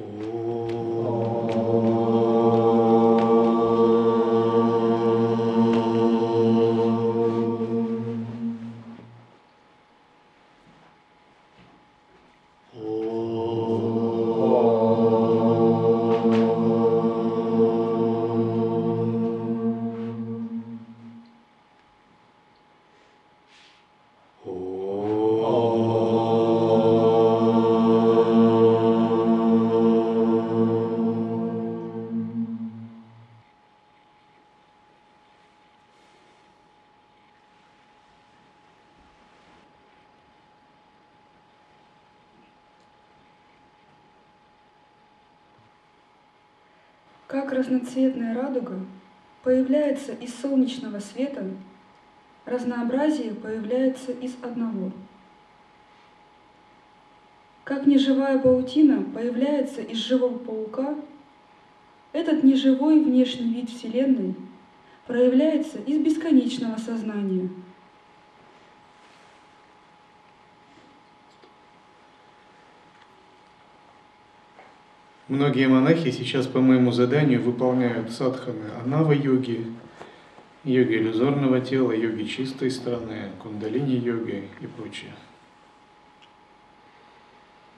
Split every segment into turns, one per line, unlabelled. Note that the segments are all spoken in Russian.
Как разноцветная радуга появляется из солнечного света, разнообразие появляется из одного. Как неживая паутина появляется из живого паука, этот неживой внешний вид Вселенной проявляется из бесконечного сознания –
Многие монахи сейчас по моему заданию выполняют садханы анава-йоги, йоги иллюзорного тела, йоги чистой страны, кундалини-йоги и прочее.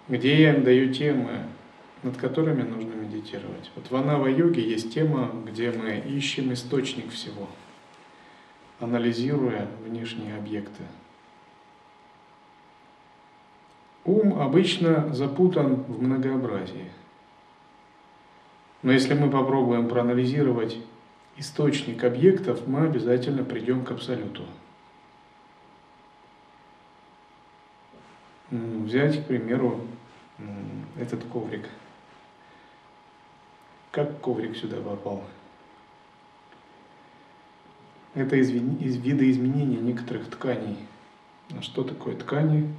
Где я им даю темы, над которыми нужно медитировать. Вот в анава-йоге есть тема, где мы ищем источник всего, анализируя внешние объекты. Ум обычно запутан в многообразии – но если мы попробуем проанализировать источник объектов, мы обязательно придем к абсолюту. Взять, к примеру, этот коврик. Как коврик сюда попал? Это из, из видоизменения некоторых тканей. А что такое ткани?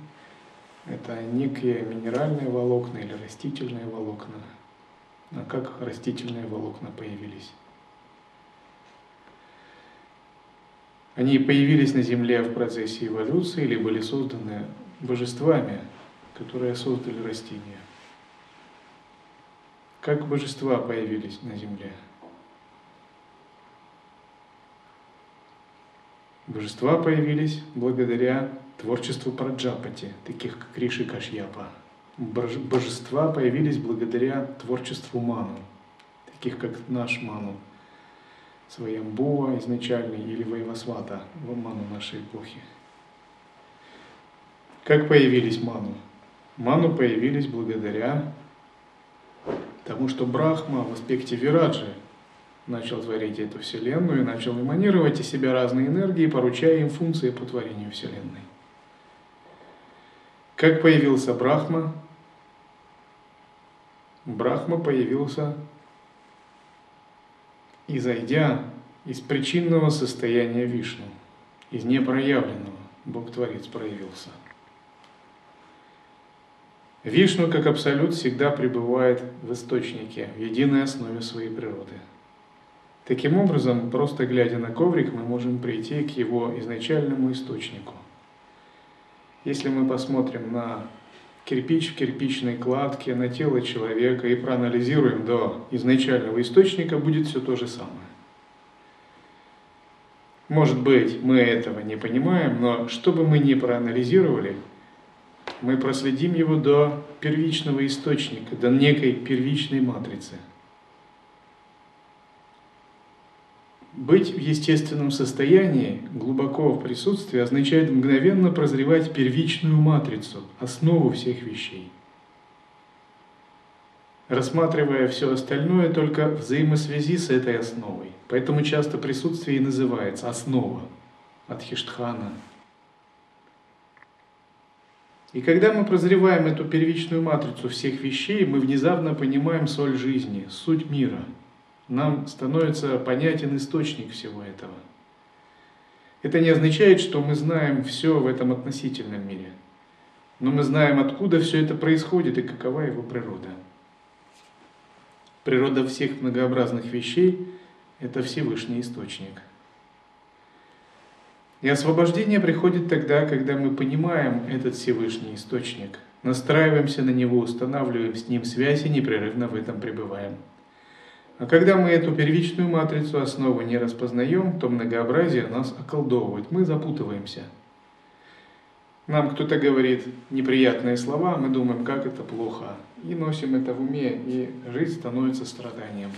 Это некие минеральные волокна или растительные волокна – как растительные волокна появились. Они появились на Земле в процессе эволюции или были созданы божествами, которые создали растения. Как божества появились на Земле? Божества появились благодаря творчеству Праджапати, таких как Риши Кашьяпа – божества появились благодаря творчеству Ману, таких как наш Ману, Своямбува изначальный или Вайвасвата, Ману нашей эпохи. Как появились Ману? Ману появились благодаря тому, что Брахма в аспекте Вираджи начал творить эту Вселенную и начал эманировать из себя разные энергии, поручая им функции по творению Вселенной. Как появился Брахма? Брахма появился, изойдя из причинного состояния Вишну, из непроявленного, Бог-творец проявился. Вишну, как абсолют, всегда пребывает в источнике, в единой основе своей природы. Таким образом, просто глядя на коврик, мы можем прийти к его изначальному источнику. Если мы посмотрим на кирпич в кирпичной кладке на тело человека и проанализируем до изначального источника, будет все то же самое. Может быть, мы этого не понимаем, но что бы мы ни проанализировали, мы проследим его до первичного источника, до некой первичной матрицы – Быть в естественном состоянии, глубоко в присутствии, означает мгновенно прозревать первичную матрицу, основу всех вещей. Рассматривая все остальное только в взаимосвязи с этой основой. Поэтому часто присутствие и называется основа от Хиштхана. И когда мы прозреваем эту первичную матрицу всех вещей, мы внезапно понимаем соль жизни, суть мира – нам становится понятен источник всего этого. Это не означает, что мы знаем все в этом относительном мире, но мы знаем, откуда все это происходит и какова его природа. Природа всех многообразных вещей – это Всевышний Источник. И освобождение приходит тогда, когда мы понимаем этот Всевышний Источник, настраиваемся на Него, устанавливаем с Ним связь и непрерывно в этом пребываем. А когда мы эту первичную матрицу основы не распознаем, то многообразие нас околдовывает, мы запутываемся. Нам кто-то говорит неприятные слова, мы думаем, как это плохо, и носим это в уме, и жизнь становится страданием.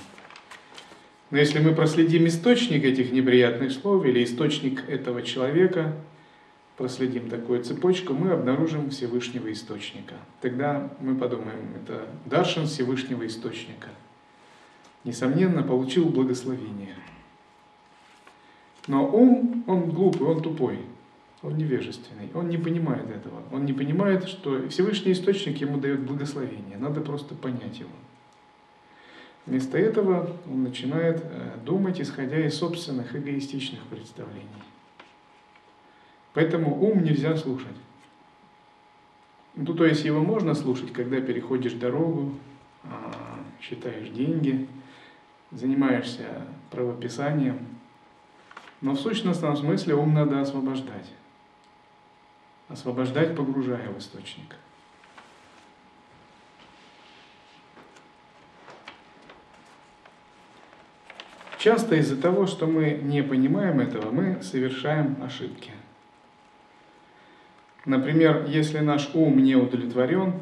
Но если мы проследим источник этих неприятных слов или источник этого человека, проследим такую цепочку, мы обнаружим Всевышнего Источника. Тогда мы подумаем, это Даршин Всевышнего Источника. Несомненно, получил благословение. Но ум, он глупый, он тупой, он невежественный, он не понимает этого. Он не понимает, что Всевышний Источник ему дает благословение, надо просто понять его. Вместо этого он начинает э, думать, исходя из собственных эгоистичных представлений. Поэтому ум нельзя слушать. Ну, то есть его можно слушать, когда переходишь дорогу, а, считаешь деньги, занимаешься правописанием. Но в сущностном смысле ум надо освобождать. Освобождать, погружая в источник. Часто из-за того, что мы не понимаем этого, мы совершаем ошибки. Например, если наш ум не удовлетворен,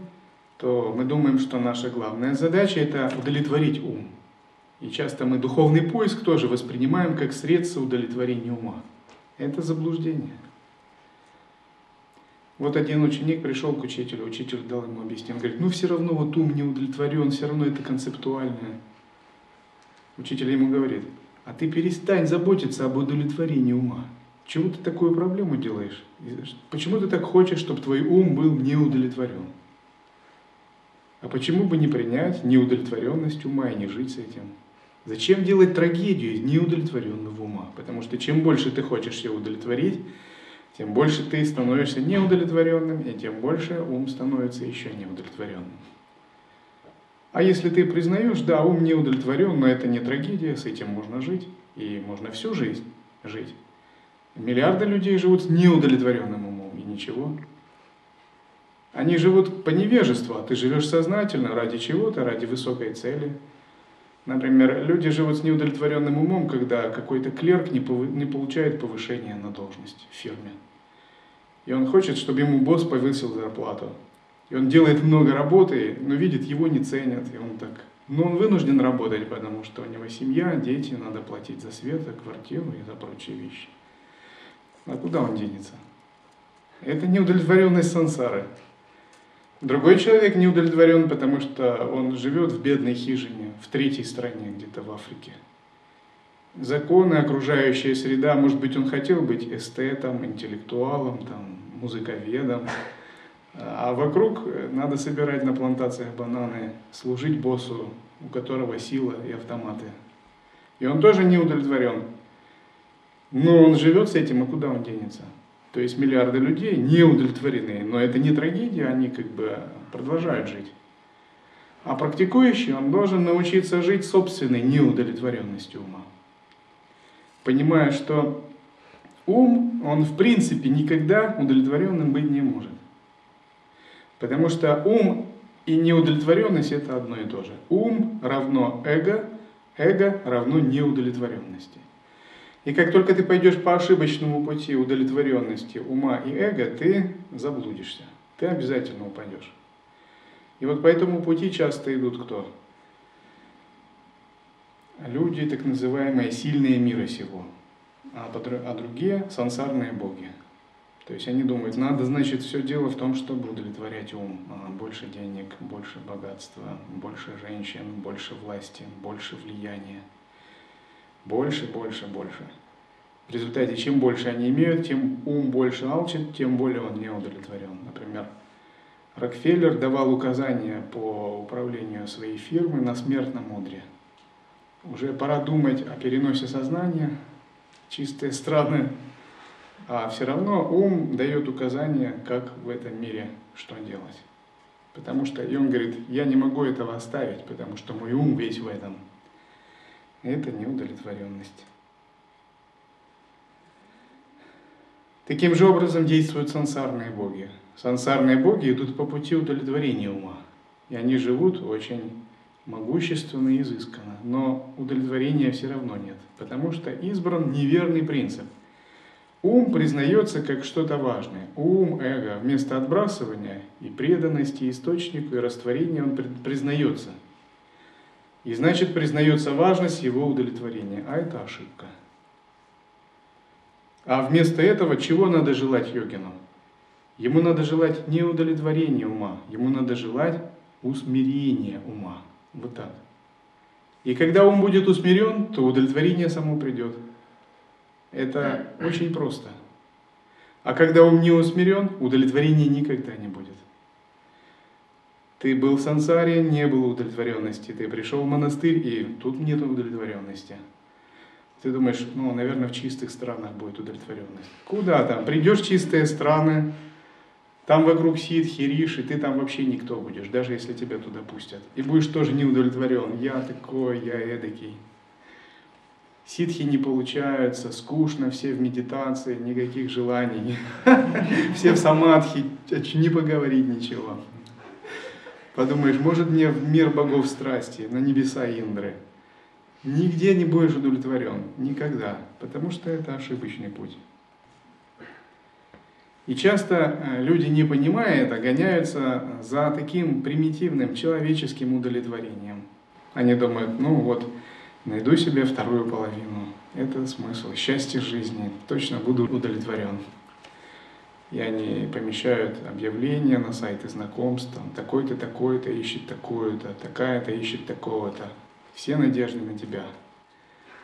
то мы думаем, что наша главная задача – это удовлетворить ум. И часто мы духовный поиск тоже воспринимаем как средство удовлетворения ума. Это заблуждение. Вот один ученик пришел к учителю, учитель дал ему объяснение. Он говорит, ну все равно вот ум не удовлетворен, все равно это концептуальное. Учитель ему говорит, а ты перестань заботиться об удовлетворении ума. Чего ты такую проблему делаешь? Почему ты так хочешь, чтобы твой ум был неудовлетворен? А почему бы не принять неудовлетворенность ума и не жить с этим? Зачем делать трагедию из неудовлетворенного ума? Потому что чем больше ты хочешь ее удовлетворить, тем больше ты становишься неудовлетворенным, и тем больше ум становится еще неудовлетворенным. А если ты признаешь, да, ум не удовлетворен, но это не трагедия, с этим можно жить, и можно всю жизнь жить. Миллиарды людей живут с неудовлетворенным умом, и ничего. Они живут по невежеству, а ты живешь сознательно, ради чего-то, ради высокой цели. Например, люди живут с неудовлетворенным умом, когда какой-то клерк не, повы... не получает повышения на должность в фирме. И он хочет, чтобы ему босс повысил зарплату. И он делает много работы, но видит, его не ценят, и он так... Но он вынужден работать, потому что у него семья, дети, надо платить за свет, за квартиру и за прочие вещи. А куда он денется? Это неудовлетворенность сансары. Другой человек не удовлетворен, потому что он живет в бедной хижине, в третьей стране, где-то в Африке. Законы, окружающая среда, может быть, он хотел быть эстетом, интеллектуалом, там, музыковедом, а вокруг надо собирать на плантациях бананы, служить боссу, у которого сила и автоматы. И он тоже не удовлетворен. Но он живет с этим, а куда он денется? То есть миллиарды людей не удовлетворены, но это не трагедия, они как бы продолжают жить. А практикующий, он должен научиться жить собственной неудовлетворенностью ума. Понимая, что ум, он в принципе никогда удовлетворенным быть не может. Потому что ум и неудовлетворенность это одно и то же. Ум равно эго, эго равно неудовлетворенности. И как только ты пойдешь по ошибочному пути удовлетворенности ума и эго, ты заблудишься. Ты обязательно упадешь. И вот по этому пути часто идут кто? Люди, так называемые сильные мира сего, а, а другие сансарные боги. То есть они думают, надо, значит, все дело в том, чтобы удовлетворять ум. А, больше денег, больше богатства, больше женщин, больше власти, больше влияния. Больше, больше, больше. В результате, чем больше они имеют, тем ум больше алчит, тем более он не удовлетворен. Например, Рокфеллер давал указания по управлению своей фирмы на смертном мудре. Уже пора думать о переносе сознания, чистые страны а все равно ум дает указания, как в этом мире что делать. Потому что, и он говорит, я не могу этого оставить, потому что мой ум весь в этом. Это неудовлетворенность. Таким же образом действуют сансарные боги. Сансарные боги идут по пути удовлетворения ума. И они живут очень могущественно и изысканно. Но удовлетворения все равно нет, потому что избран неверный принцип. Ум признается как что-то важное. Ум, эго, вместо отбрасывания и преданности источнику и растворения он признается. И значит признается важность его удовлетворения. А это ошибка. А вместо этого чего надо желать йогину? Ему надо желать не удовлетворения ума, ему надо желать усмирения ума. Вот так. И когда ум будет усмирен, то удовлетворение само придет. Это очень просто. А когда ум не усмирен, удовлетворения никогда не будет. Ты был в сансаре, не было удовлетворенности. Ты пришел в монастырь, и тут нет удовлетворенности. Ты думаешь, ну, наверное, в чистых странах будет удовлетворенность. Куда там? Придешь в чистые страны, там вокруг ситхи, риши, ты там вообще никто будешь, даже если тебя туда пустят. И будешь тоже не удовлетворен. Я такой, я эдакий. Ситхи не получаются, скучно, все в медитации, никаких желаний. Все в самадхи, не поговорить ничего. Подумаешь, может мне в мир богов страсти, на небеса Индры. Нигде не будешь удовлетворен, никогда, потому что это ошибочный путь. И часто э, люди, не понимая это, гоняются за таким примитивным человеческим удовлетворением. Они думают, ну вот, найду себе вторую половину. Это смысл, счастье жизни, точно буду удовлетворен. И они помещают объявления на сайты знакомств, там, такой-то, такой-то ищет такую-то, такая-то ищет такого-то все надежды на тебя.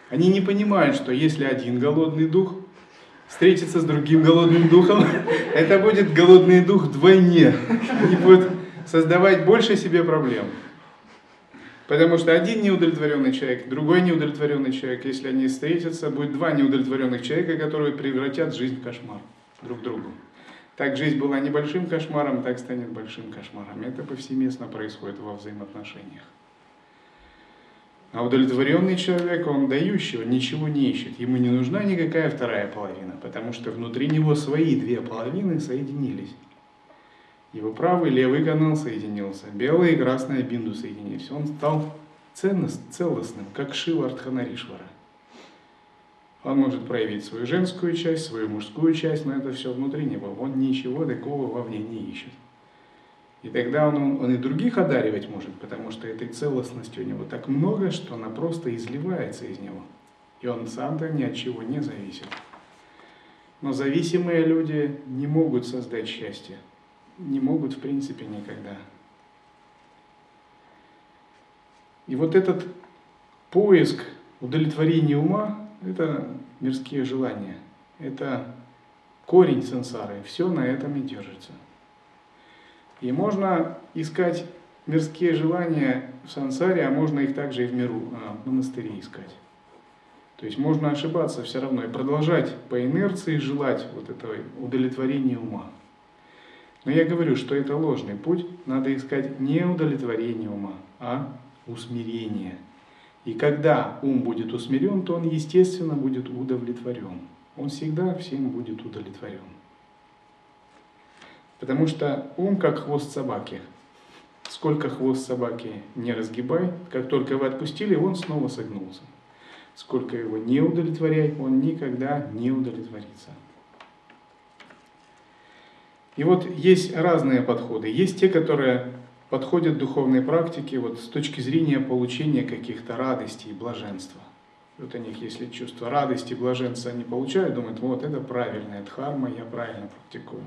Они не понимают, что если один голодный дух встретится с другим голодным духом, это будет голодный дух вдвойне. И будет создавать больше себе проблем. Потому что один неудовлетворенный человек, другой неудовлетворенный человек, если они встретятся, будет два неудовлетворенных человека, которые превратят жизнь в кошмар друг другу. Так жизнь была небольшим кошмаром, так станет большим кошмаром. Это повсеместно происходит во взаимоотношениях. А удовлетворенный человек, он дающий, он ничего не ищет. Ему не нужна никакая вторая половина, потому что внутри него свои две половины соединились. Его правый и левый канал соединился, белая и красная бинду соединились. Он стал ценность, целостным, как Шива Артханаришвара. Он может проявить свою женскую часть, свою мужскую часть, но это все внутри него. Он ничего такого вовне не ищет. И тогда он, он и других одаривать может, потому что этой целостности у него так много, что она просто изливается из него. И он сам-то ни от чего не зависит. Но зависимые люди не могут создать счастье. Не могут в принципе никогда. И вот этот поиск удовлетворения ума – это мирские желания. Это корень сансары. Все на этом и держится. И можно искать мирские желания в сансаре, а можно их также и в миру, а, в монастыре искать. То есть можно ошибаться все равно и продолжать по инерции желать вот этого удовлетворения ума. Но я говорю, что это ложный путь, надо искать не удовлетворение ума, а усмирение. И когда ум будет усмирен, то он, естественно, будет удовлетворен. Он всегда всем будет удовлетворен. Потому что ум как хвост собаки. Сколько хвост собаки не разгибай, как только вы отпустили, он снова согнулся. Сколько его не удовлетворяй, он никогда не удовлетворится. И вот есть разные подходы. Есть те, которые подходят к духовной практике вот с точки зрения получения каких-то радостей и блаженства. Вот у них, если чувство радости, блаженства они получают, думают, вот это правильная дхарма, я правильно практикую.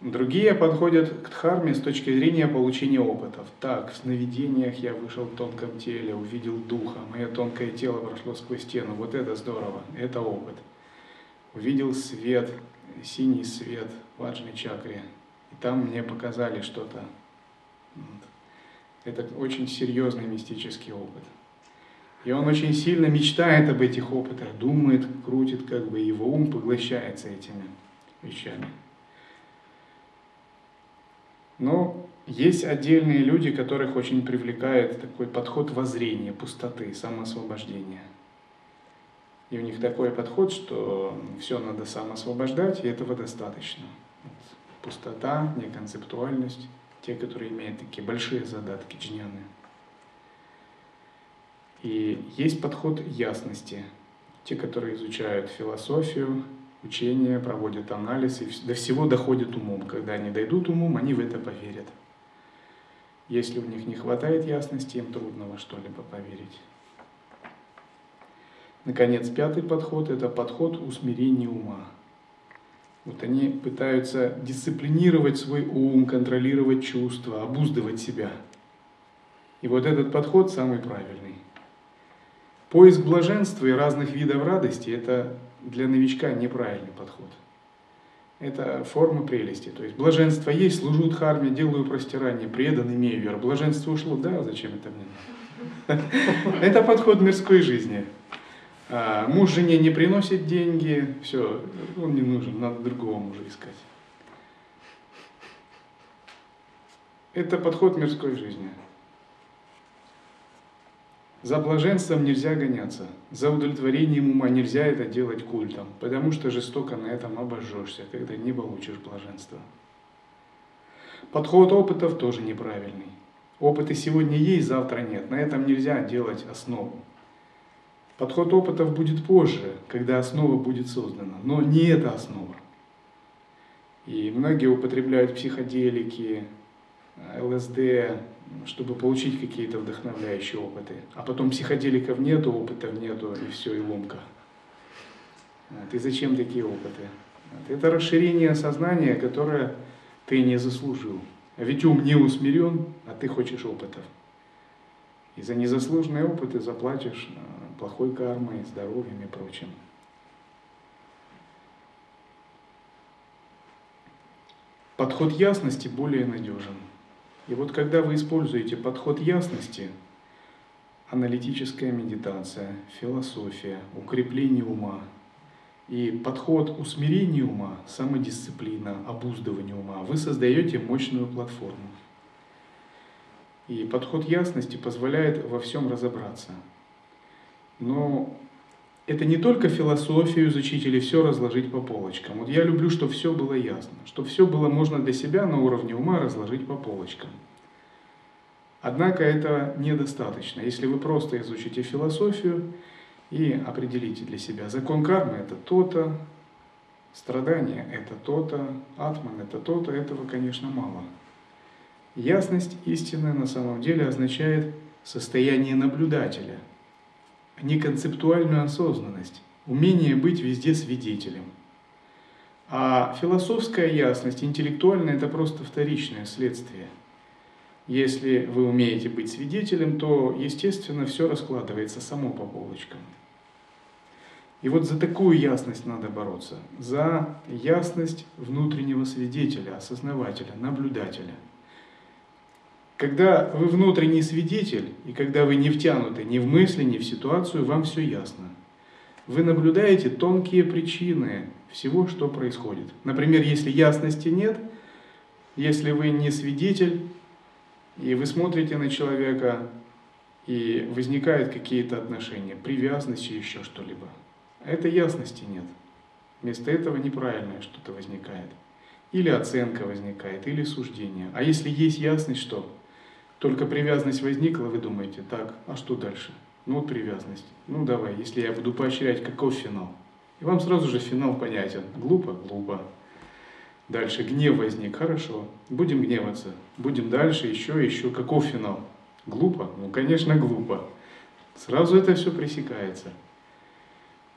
Другие подходят к дхарме с точки зрения получения опытов. Так, в сновидениях я вышел в тонком теле, увидел духа, мое тонкое тело прошло сквозь стену. Вот это здорово, это опыт. Увидел свет, синий свет в аджной чакре. Там мне показали что-то. Это очень серьезный мистический опыт. И он очень сильно мечтает об этих опытах, думает, крутит, как бы его ум поглощается этими вещами. Но есть отдельные люди, которых очень привлекает такой подход воззрения, пустоты, самоосвобождения. И у них такой подход, что все надо сам освобождать, и этого достаточно. Пустота, неконцептуальность, те, которые имеют такие большие задатки джняны. И есть подход ясности. Те, которые изучают философию, учение, проводят анализ и до всего доходят умом. Когда они дойдут умом, они в это поверят. Если у них не хватает ясности, им трудно во что-либо поверить. Наконец, пятый подход – это подход усмирения ума. Вот они пытаются дисциплинировать свой ум, контролировать чувства, обуздывать себя. И вот этот подход самый правильный. Поиск блаженства и разных видов радости – это для новичка неправильный подход. Это форма прелести. То есть блаженство есть, служу дхарме, делаю простирание, предан, имею веру. Блаженство ушло, да, зачем это мне? Это подход мирской жизни. А, муж жене не приносит деньги, все, он не нужен, надо другого мужа искать. Это подход мирской жизни. За блаженством нельзя гоняться, за удовлетворением ума нельзя это делать культом, потому что жестоко на этом обожжешься, когда не получишь блаженства. Подход опытов тоже неправильный. Опыты сегодня есть, завтра нет. На этом нельзя делать основу. Подход опытов будет позже, когда основа будет создана, но не эта основа. И многие употребляют психоделики, ЛСД, чтобы получить какие-то вдохновляющие опыты. А потом психоделиков нету, опытов нету, и все, и ломка. Вот. Зачем такие опыты? Это расширение сознания, которое ты не заслужил. А ведь ум не усмирен, а ты хочешь опытов. И за незаслуженные опыты заплатишь э, плохой кармой, здоровьем и прочим. Подход ясности более надежен. И вот когда вы используете подход ясности, аналитическая медитация, философия, укрепление ума и подход усмирения ума, самодисциплина, обуздывание ума, вы создаете мощную платформу. И подход ясности позволяет во всем разобраться. Но это не только философию изучить или все разложить по полочкам. Вот я люблю, чтобы все было ясно, чтобы все было можно для себя на уровне ума разложить по полочкам. Однако это недостаточно. Если вы просто изучите философию и определите для себя, закон кармы это то-то, страдание это то-то, атман это то-то, этого, конечно, мало. Ясность истины на самом деле означает состояние наблюдателя – не концептуальную осознанность, умение быть везде свидетелем. А философская ясность, интеллектуальная, это просто вторичное следствие. Если вы умеете быть свидетелем, то, естественно, все раскладывается само по полочкам. И вот за такую ясность надо бороться, за ясность внутреннего свидетеля, осознавателя, наблюдателя – когда вы внутренний свидетель, и когда вы не втянуты ни в мысли, ни в ситуацию, вам все ясно. Вы наблюдаете тонкие причины всего, что происходит. Например, если ясности нет, если вы не свидетель, и вы смотрите на человека, и возникают какие-то отношения, привязанности, еще что-либо. этой ясности нет. Вместо этого неправильное что-то возникает. Или оценка возникает, или суждение. А если есть ясность, что? Только привязанность возникла, вы думаете, так, а что дальше? Ну вот привязанность. Ну давай, если я буду поощрять, каков финал? И вам сразу же финал понятен. Глупо? Глупо. Дальше гнев возник. Хорошо. Будем гневаться. Будем дальше, еще, еще. Каков финал? Глупо? Ну, конечно, глупо. Сразу это все пресекается.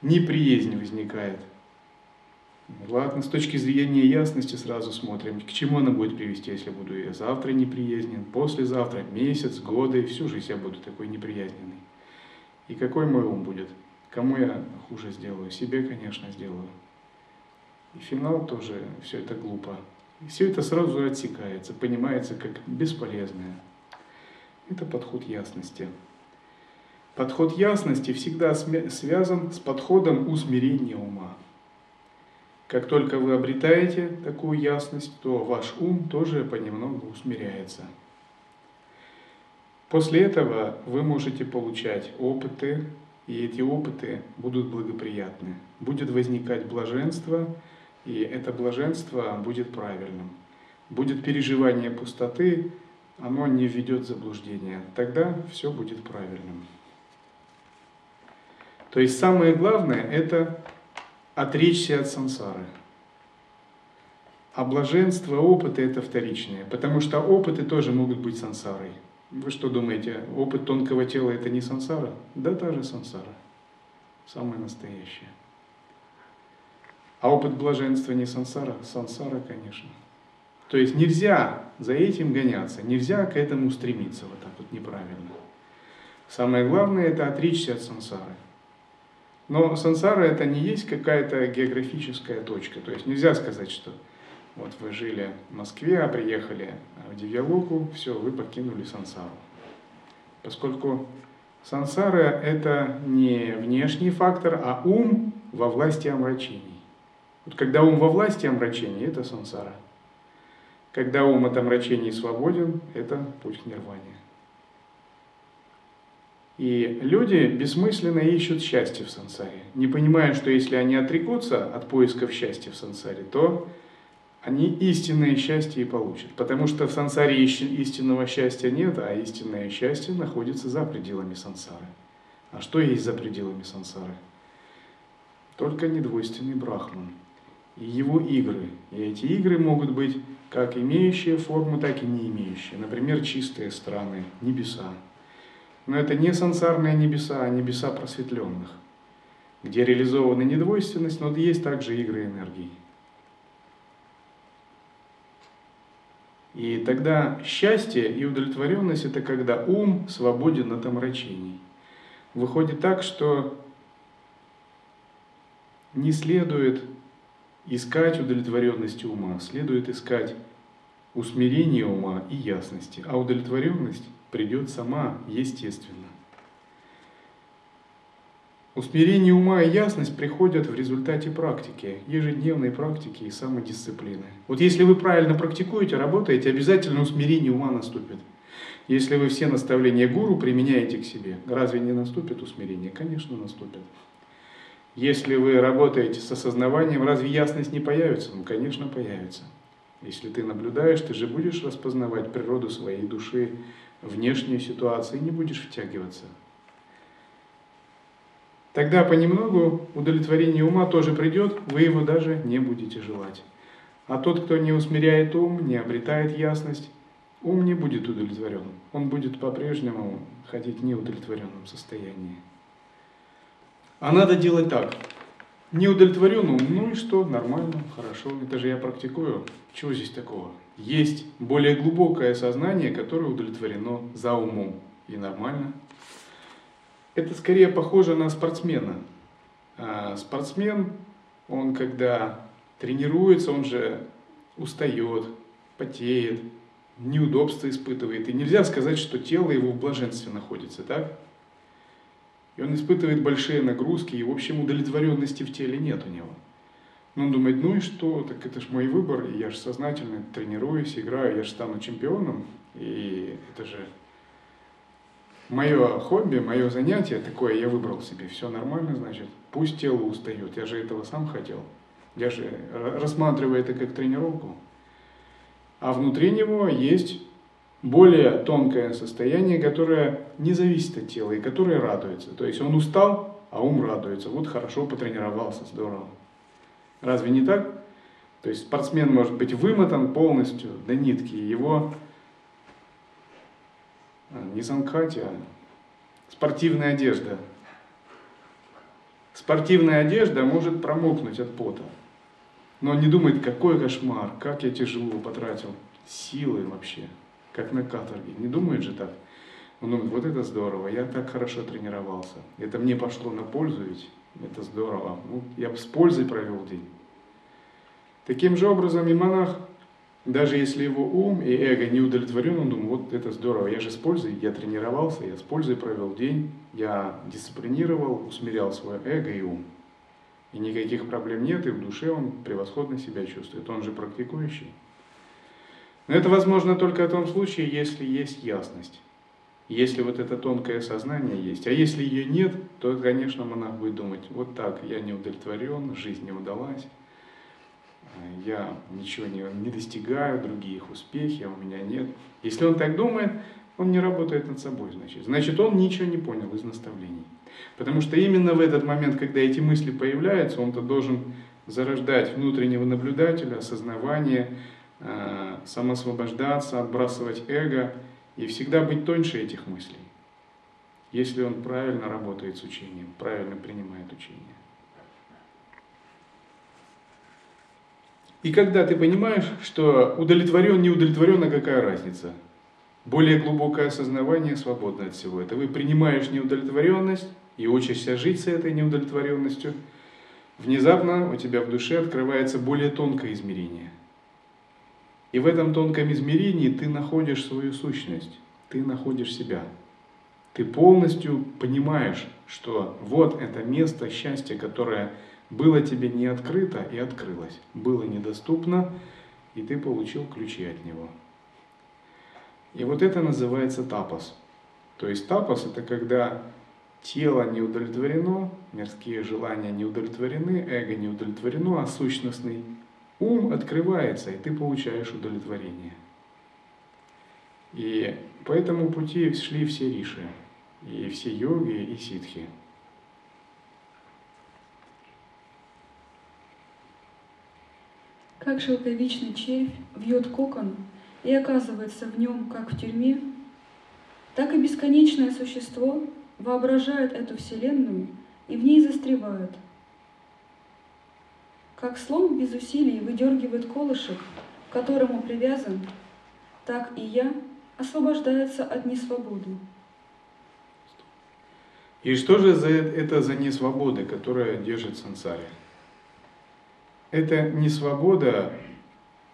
Неприязнь возникает. Ладно, с точки зрения ясности сразу смотрим, к чему она будет привести, если буду я завтра неприязнен, послезавтра, месяц, годы, всю жизнь я буду такой неприязненный. И какой мой ум будет? Кому я хуже сделаю? Себе, конечно, сделаю. И финал тоже, все это глупо. И все это сразу отсекается, понимается как бесполезное. Это подход ясности. Подход ясности всегда связан с подходом усмирения ума. Как только вы обретаете такую ясность, то ваш ум тоже понемногу усмиряется. После этого вы можете получать опыты и эти опыты будут благоприятны. Будет возникать блаженство, и это блаженство будет правильным. Будет переживание пустоты, оно не введет в заблуждение. Тогда все будет правильным. То есть самое главное – это отречься от сансары. А блаженство, опыты – это вторичные, потому что опыты тоже могут быть сансарой. Вы что думаете, опыт тонкого тела – это не сансара? Да, та же сансара, самая настоящая. А опыт блаженства не сансара? Сансара, конечно. То есть нельзя за этим гоняться, нельзя к этому стремиться вот так вот неправильно. Самое главное – это отречься от сансары. Но сансара это не есть какая-то географическая точка. То есть нельзя сказать, что вот вы жили в Москве, а приехали в Дивьялуку, все, вы покинули сансару. Поскольку сансара это не внешний фактор, а ум во власти омрачений. Вот когда ум во власти омрачений, это сансара. Когда ум от омрачений свободен, это путь к нирване. И люди бессмысленно ищут счастье в сансаре, не понимая, что если они отрекутся от поисков счастья в сансаре, то они истинное счастье и получат. Потому что в сансаре истинного счастья нет, а истинное счастье находится за пределами сансары. А что есть за пределами сансары? Только недвойственный брахман и его игры. И эти игры могут быть как имеющие форму, так и не имеющие. Например, чистые страны, небеса, но это не сансарные небеса, а небеса просветленных, где реализована недвойственность, но есть также игры энергии. И тогда счастье и удовлетворенность – это когда ум свободен от омрачений. Выходит так, что не следует искать удовлетворенности ума, следует искать усмирение ума и ясности, а удовлетворенность придет сама, естественно. Усмирение ума и ясность приходят в результате практики, ежедневной практики и самодисциплины. Вот если вы правильно практикуете, работаете, обязательно усмирение ума наступит. Если вы все наставления гуру применяете к себе, разве не наступит усмирение? Конечно, наступит. Если вы работаете с осознаванием, разве ясность не появится? Ну, конечно, появится. Если ты наблюдаешь, ты же будешь распознавать природу своей души, внешние ситуации, не будешь втягиваться. Тогда понемногу удовлетворение ума тоже придет, вы его даже не будете желать. А тот, кто не усмиряет ум, не обретает ясность, ум не будет удовлетворен. Он будет по-прежнему ходить в неудовлетворенном состоянии. А надо делать так. Не удовлетворен ум, ну и что, нормально, хорошо, это же я практикую. Чего здесь такого? Есть более глубокое сознание, которое удовлетворено за умом. И нормально. Это скорее похоже на спортсмена. А спортсмен, он когда тренируется, он же устает, потеет, неудобства испытывает. И нельзя сказать, что тело его в блаженстве находится, так? И он испытывает большие нагрузки, и, в общем, удовлетворенности в теле нет у него. Но он думает, ну и что, так это же мой выбор, и я же сознательно тренируюсь, играю, я же стану чемпионом, и это же мое хобби, мое занятие такое, я выбрал себе, все нормально, значит, пусть тело устает, я же этого сам хотел. Я же рассматриваю это как тренировку. А внутри него есть более тонкое состояние, которое не зависит от тела и которое радуется. То есть он устал, а ум радуется. Вот хорошо потренировался, здорово. Разве не так? То есть спортсмен может быть вымотан полностью до нитки, его а, не санкхати, а спортивная одежда. Спортивная одежда может промокнуть от пота. Но он не думает, какой кошмар, как я тяжело потратил силы вообще, как на каторге. Не думает же так. Он думает, вот это здорово, я так хорошо тренировался. Это мне пошло на пользу ведь. Это здорово. Ну, я бы с пользой провел день. Таким же образом и монах, даже если его ум и эго не удовлетворен, он думает, вот это здорово, я же с пользой, я тренировался, я с пользой провел день, я дисциплинировал, усмирял свое эго и ум. И никаких проблем нет, и в душе он превосходно себя чувствует, он же практикующий. Но это возможно только в том случае, если есть ясность. Если вот это тонкое сознание есть. А если ее нет, то, конечно, монах будет думать, вот так, я не удовлетворен, жизнь не удалась, я ничего не, не достигаю, других успехи, а у меня нет. Если он так думает, он не работает над собой, значит. Значит, он ничего не понял из наставлений. Потому что именно в этот момент, когда эти мысли появляются, он-то должен зарождать внутреннего наблюдателя, осознавание, э, самосвобождаться, отбрасывать эго и всегда быть тоньше этих мыслей, если он правильно работает с учением, правильно принимает учение. И когда ты понимаешь, что удовлетворен, не удовлетворен, а какая разница? Более глубокое осознавание свободно от всего этого. Вы принимаешь неудовлетворенность и учишься жить с этой неудовлетворенностью. Внезапно у тебя в душе открывается более тонкое измерение. И в этом тонком измерении ты находишь свою сущность, ты находишь себя. Ты полностью понимаешь, что вот это место счастья, которое было тебе не открыто и открылось. Было недоступно, и ты получил ключи от него. И вот это называется тапос. То есть тапос это когда тело не удовлетворено, мирские желания не удовлетворены, эго не удовлетворено, а сущностный ум открывается, и ты получаешь удовлетворение. И по этому пути шли все риши, и все йоги, и ситхи.
Как шелковичный червь вьет кокон и оказывается в нем, как в тюрьме, так и бесконечное существо воображает эту вселенную и в ней застревает. Как слон без усилий выдергивает колышек, к которому привязан, так и я освобождается от несвободы.
И что же за это за несвобода, которая держит сансаре? это не свобода,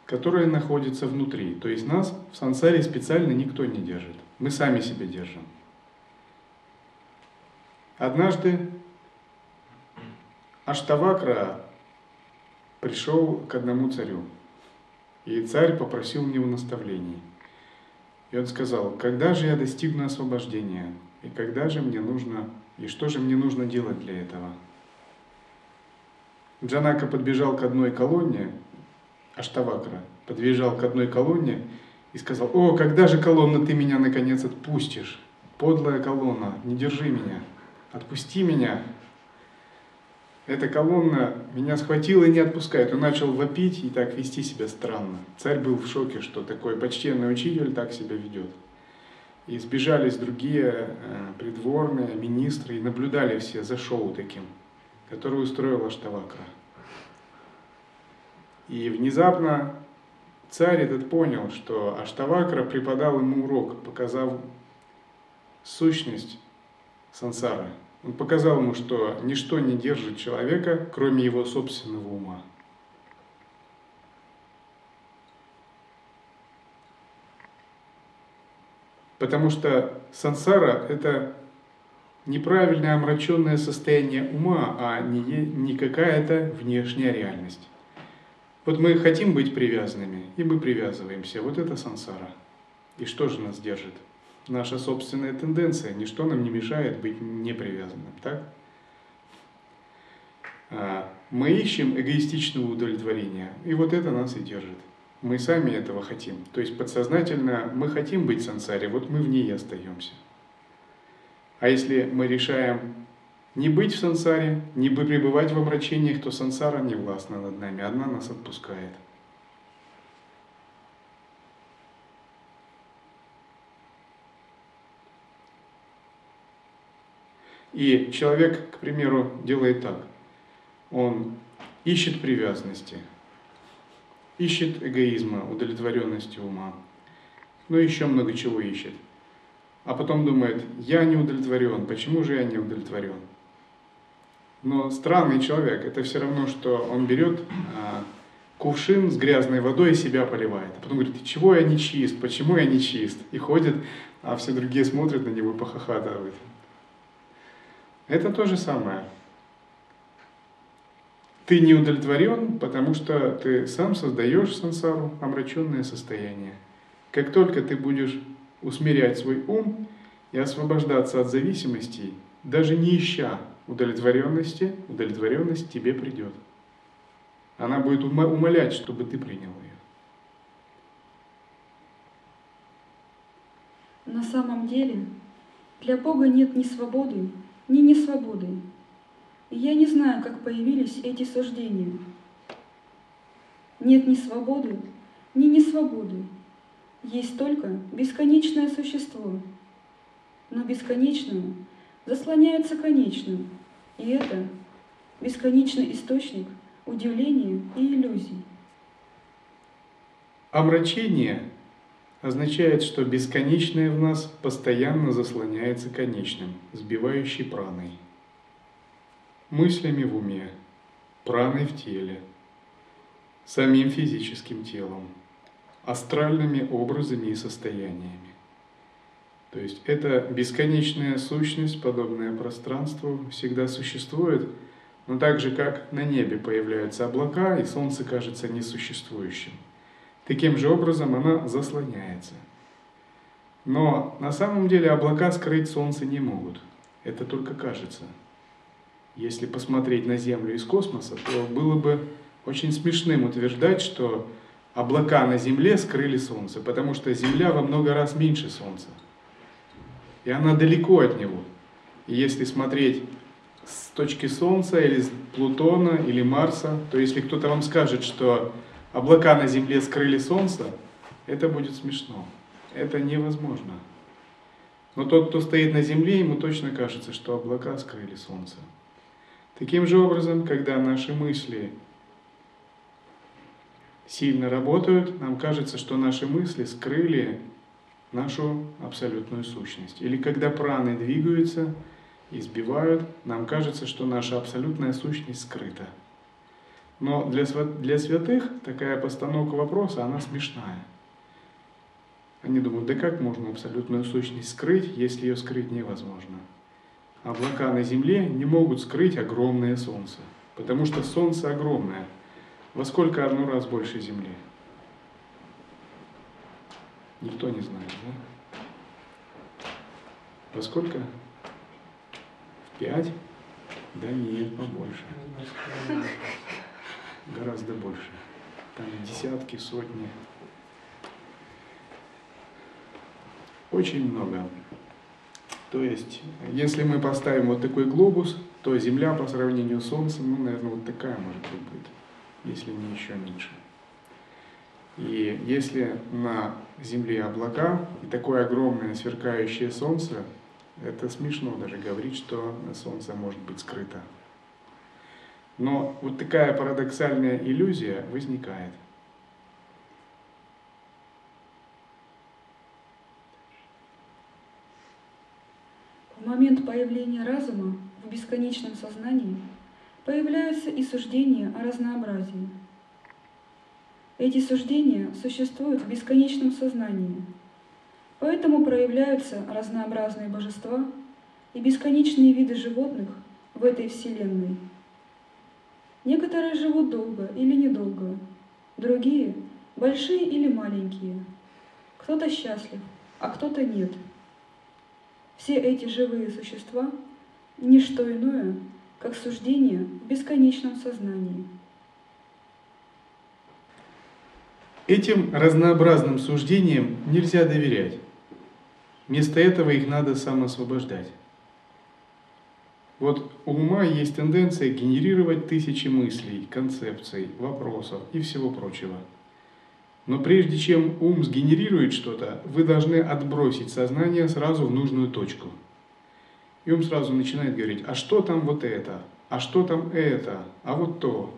которая находится внутри. То есть нас в сансаре специально никто не держит. Мы сами себя держим. Однажды Аштавакра пришел к одному царю. И царь попросил у него наставлений. И он сказал, когда же я достигну освобождения? И когда же мне нужно, и что же мне нужно делать для этого? Джанака подбежал к одной колонне, Аштавакра, подбежал к одной колонне и сказал, «О, когда же, колонна, ты меня наконец отпустишь? Подлая колонна, не держи меня, отпусти меня». Эта колонна меня схватила и не отпускает. Он начал вопить и так вести себя странно. Царь был в шоке, что такой почтенный учитель так себя ведет. И сбежались другие э, придворные, министры, и наблюдали все за шоу таким который устроил Аштавакра. И внезапно царь этот понял, что Аштавакра преподал ему урок, показав сущность сансары. Он показал ему, что ничто не держит человека, кроме его собственного ума. Потому что сансара – это неправильное омраченное состояние ума, а не, не какая-то внешняя реальность. Вот мы хотим быть привязанными, и мы привязываемся. Вот это сансара. И что же нас держит? Наша собственная тенденция. Ничто нам не мешает быть непривязанным, так? А, мы ищем эгоистичного удовлетворения, и вот это нас и держит. Мы сами этого хотим. То есть подсознательно мы хотим быть сансаре, вот мы в ней и остаемся. А если мы решаем не быть в сансаре, не пребывать в омрачениях, то сансара не властна над нами, одна нас отпускает. И человек, к примеру, делает так. Он ищет привязанности, ищет эгоизма, удовлетворенности ума, но еще много чего ищет а потом думает, я не удовлетворен, почему же я не удовлетворен? Но странный человек, это все равно, что он берет а, кувшин с грязной водой и себя поливает. А потом говорит, чего я не чист, почему я не чист? И ходит, а все другие смотрят на него и похохатывают. Это то же самое. Ты не удовлетворен, потому что ты сам создаешь сансару, омраченное состояние. Как только ты будешь усмирять свой ум и освобождаться от зависимостей, даже не ища удовлетворенности, удовлетворенность тебе придет. Она будет умолять, чтобы ты принял ее.
На самом деле для Бога нет ни свободы, ни несвободы. И я не знаю, как появились эти суждения. Нет ни свободы, ни несвободы. Есть только бесконечное существо. Но бесконечное заслоняется конечным. И это бесконечный источник удивления и иллюзий.
Омрачение означает, что бесконечное в нас постоянно заслоняется конечным, сбивающей праной. Мыслями в уме, праной в теле, самим физическим телом, астральными образами и состояниями. То есть эта бесконечная сущность, подобное пространству, всегда существует, но так же, как на небе появляются облака, и солнце кажется несуществующим. Таким же образом она заслоняется. Но на самом деле облака скрыть солнце не могут. Это только кажется. Если посмотреть на Землю из космоса, то было бы очень смешным утверждать, что облака на Земле скрыли Солнце, потому что Земля во много раз меньше Солнца. И она далеко от него. И если смотреть с точки Солнца или с Плутона или Марса, то если кто-то вам скажет, что облака на Земле скрыли Солнце, это будет смешно. Это невозможно. Но тот, кто стоит на Земле, ему точно кажется, что облака скрыли Солнце. Таким же образом, когда наши мысли сильно работают, нам кажется, что наши мысли скрыли нашу абсолютную сущность. Или когда праны двигаются, избивают, нам кажется, что наша абсолютная сущность скрыта. Но для, для святых такая постановка вопроса, она смешная. Они думают, да как можно абсолютную сущность скрыть, если ее скрыть невозможно? Облака на Земле не могут скрыть огромное Солнце, потому что Солнце огромное. Во сколько одну раз больше Земли? Никто не знает, да? Во сколько? В пять? Да нет, побольше гораздо больше. Там десятки, сотни. Очень много. То есть, если мы поставим вот такой глобус, то Земля по сравнению с Солнцем, ну, наверное, вот такая может быть будет, если не еще меньше. И если на Земле облака и такое огромное сверкающее Солнце, это смешно даже говорить, что Солнце может быть скрыто но вот такая парадоксальная иллюзия возникает.
В момент появления разума в бесконечном сознании появляются и суждения о разнообразии. Эти суждения существуют в бесконечном сознании, поэтому проявляются разнообразные божества и бесконечные виды животных в этой Вселенной – Некоторые живут долго или недолго, другие – большие или маленькие. Кто-то счастлив, а кто-то нет. Все эти живые существа – не что иное, как суждение в бесконечном сознании.
Этим разнообразным суждениям нельзя доверять. Вместо этого их надо самоосвобождать. Вот у ума есть тенденция генерировать тысячи мыслей, концепций, вопросов и всего прочего. Но прежде чем ум сгенерирует что-то, вы должны отбросить сознание сразу в нужную точку. И ум сразу начинает говорить, а что там вот это, а что там это, а вот то.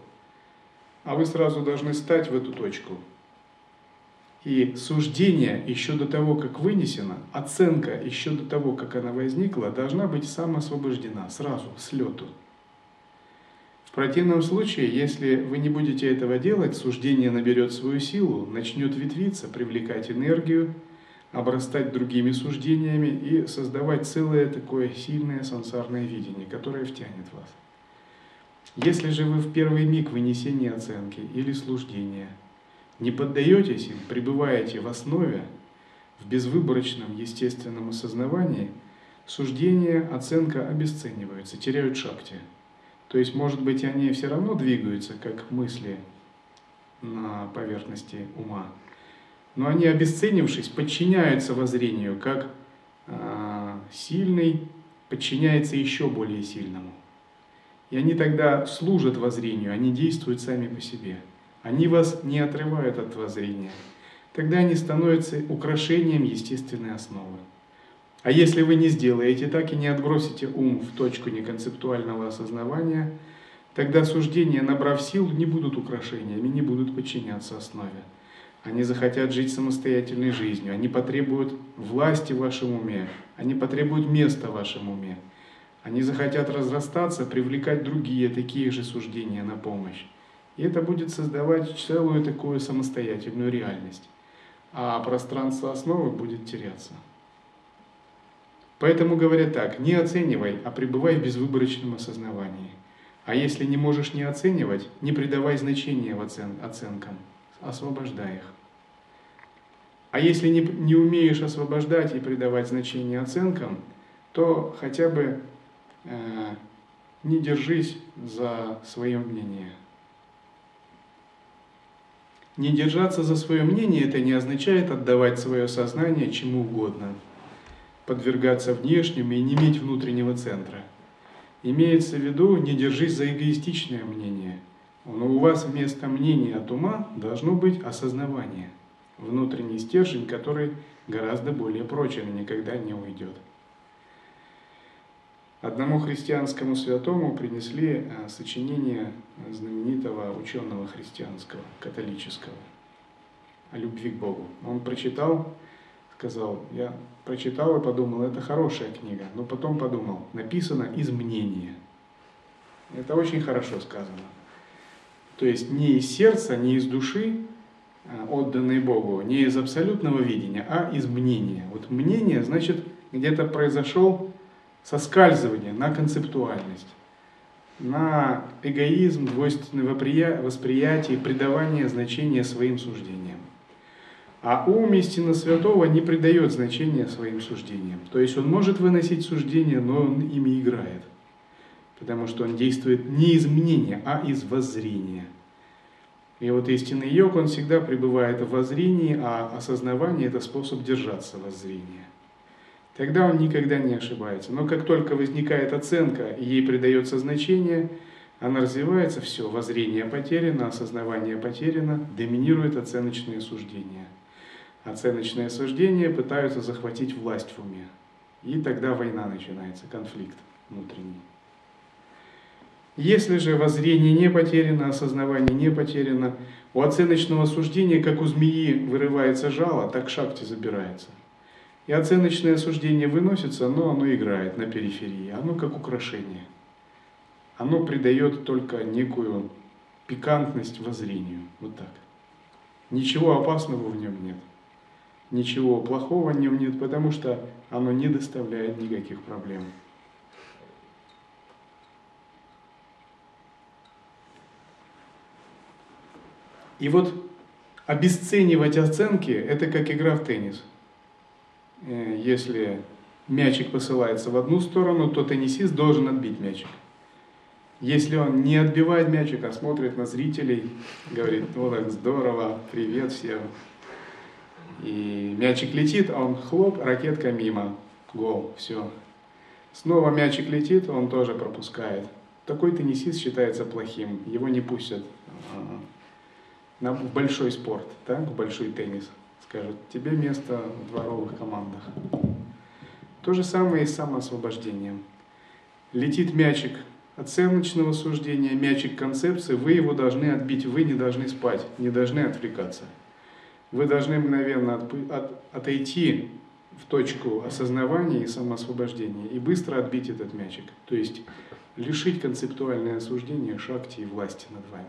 А вы сразу должны стать в эту точку – и суждение еще до того, как вынесено, оценка еще до того, как она возникла, должна быть самоосвобождена сразу, с лету. В противном случае, если вы не будете этого делать, суждение наберет свою силу, начнет ветвиться, привлекать энергию, обрастать другими суждениями и создавать целое такое сильное сансарное видение, которое втянет вас. Если же вы в первый миг вынесения оценки или суждения – не поддаетесь им, пребываете в основе, в безвыборочном естественном осознавании – суждение, оценка обесцениваются, теряют шакти. То есть, может быть, они все равно двигаются, как мысли на поверхности ума, но они, обесценившись, подчиняются воззрению, как э, сильный подчиняется еще более сильному. И они тогда служат воззрению, они действуют сами по себе. Они вас не отрывают от воззрения. Тогда они становятся украшением естественной основы. А если вы не сделаете так и не отбросите ум в точку неконцептуального осознавания, тогда суждения, набрав сил, не будут украшениями, не будут подчиняться основе. Они захотят жить самостоятельной жизнью, они потребуют власти в вашем уме, они потребуют места в вашем уме. Они захотят разрастаться, привлекать другие такие же суждения на помощь. И это будет создавать целую такую самостоятельную реальность. А пространство основы будет теряться. Поэтому говорят так, не оценивай, а пребывай в безвыборочном осознавании. А если не можешь не оценивать, не придавай значения в оцен оценкам, освобождай их. А если не, не умеешь освобождать и придавать значение оценкам, то хотя бы э, не держись за свое мнение. Не держаться за свое мнение это не означает отдавать свое сознание чему угодно – подвергаться внешним и не иметь внутреннего центра. Имеется в виду, не держись за эгоистичное мнение, но у вас вместо мнения от ума должно быть осознавание, внутренний стержень, который гораздо более прочен и никогда не уйдет. Одному христианскому святому принесли э, сочинение знаменитого ученого христианского, католического, о любви к Богу. Он прочитал сказал, я прочитал и подумал, это хорошая книга, но потом подумал, написано из мнения. Это очень хорошо сказано. То есть не из сердца, не из души, а, отданной Богу, не из абсолютного видения, а из мнения. Вот мнение, значит, где-то произошел соскальзывание на концептуальность, на эгоизм, двойственное восприятие, придавание значения своим суждениям. А ум истинно святого не придает значения своим суждениям. То есть он может выносить суждения, но он ими играет. Потому что он действует не из мнения, а из воззрения. И вот истинный йог, он всегда пребывает в воззрении, а осознавание – это способ держаться воззрения. Тогда он никогда не ошибается. Но как только возникает оценка, и ей придается значение, она развивается, все, воззрение потеряно, осознавание потеряно, доминирует оценочные суждения – оценочные суждения пытаются захватить власть в уме. И тогда война начинается, конфликт внутренний. Если же воззрение не потеряно, осознавание не потеряно, у оценочного суждения, как у змеи вырывается жало, так шахте забирается. И оценочное суждение выносится, но оно играет на периферии, оно как украшение. Оно придает только некую пикантность воззрению, вот так. Ничего опасного в нем нет ничего плохого в нем нет, потому что оно не доставляет никаких проблем. И вот обесценивать оценки – это как игра в теннис. Э, если мячик посылается в одну сторону, то теннисист должен отбить мячик. Если он не отбивает мячик, а смотрит на зрителей, говорит, ну так здорово, привет всем, и мячик летит, а он хлоп, ракетка мимо. Гол, все. Снова мячик летит, он тоже пропускает. Такой теннисист считается плохим, его не пустят а, в большой спорт, так, в большой теннис. Скажут, тебе место в дворовых командах. То же самое и с самоосвобождением. Летит мячик оценочного суждения, мячик концепции, вы его должны отбить, вы не должны спать, не должны отвлекаться. Вы должны мгновенно от, от, отойти в точку осознавания и самоосвобождения и быстро отбить этот мячик. То есть лишить концептуальное осуждение шакти и власти над вами.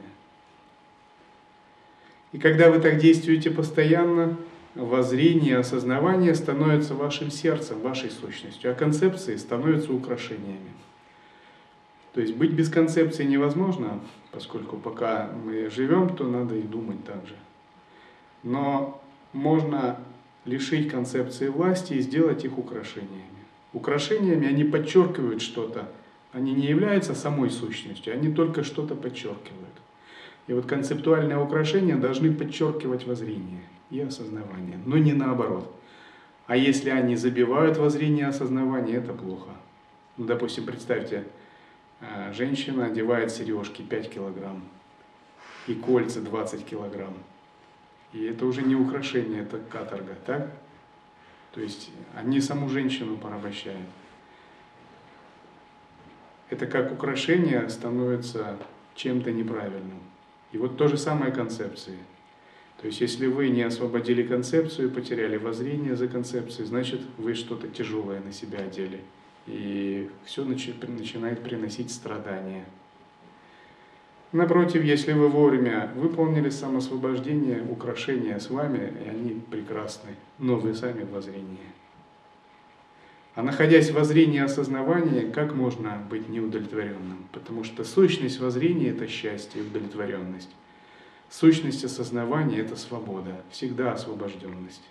И когда вы так действуете постоянно, воззрение, осознавание становится вашим сердцем, вашей сущностью, а концепции становятся украшениями. То есть быть без концепции невозможно, поскольку пока мы живем, то надо и думать так же но можно лишить концепции власти и сделать их украшениями. Украшениями они подчеркивают что-то. Они не являются самой сущностью, они только что-то подчеркивают. И вот концептуальные украшения должны подчеркивать воззрение и осознавание, но не наоборот. А если они забивают воззрение и осознавание, это плохо. Ну, допустим, представьте, э, женщина одевает сережки 5 килограмм и кольца 20 килограмм. И это уже не украшение, это каторга, так? То есть они саму женщину порабощают. Это как украшение становится чем-то неправильным. И вот то же самое концепции. То есть если вы не освободили концепцию, потеряли воззрение за концепцией, значит вы что-то тяжелое на себя одели. И все начинает приносить страдания. Напротив, если вы вовремя выполнили самосвобождение, украшения с вами, и они прекрасны, но вы сами в воззрении. А находясь в воззрении осознавания, как можно быть неудовлетворенным? Потому что сущность воззрения – это счастье и удовлетворенность. Сущность осознавания – это свобода, всегда освобожденность.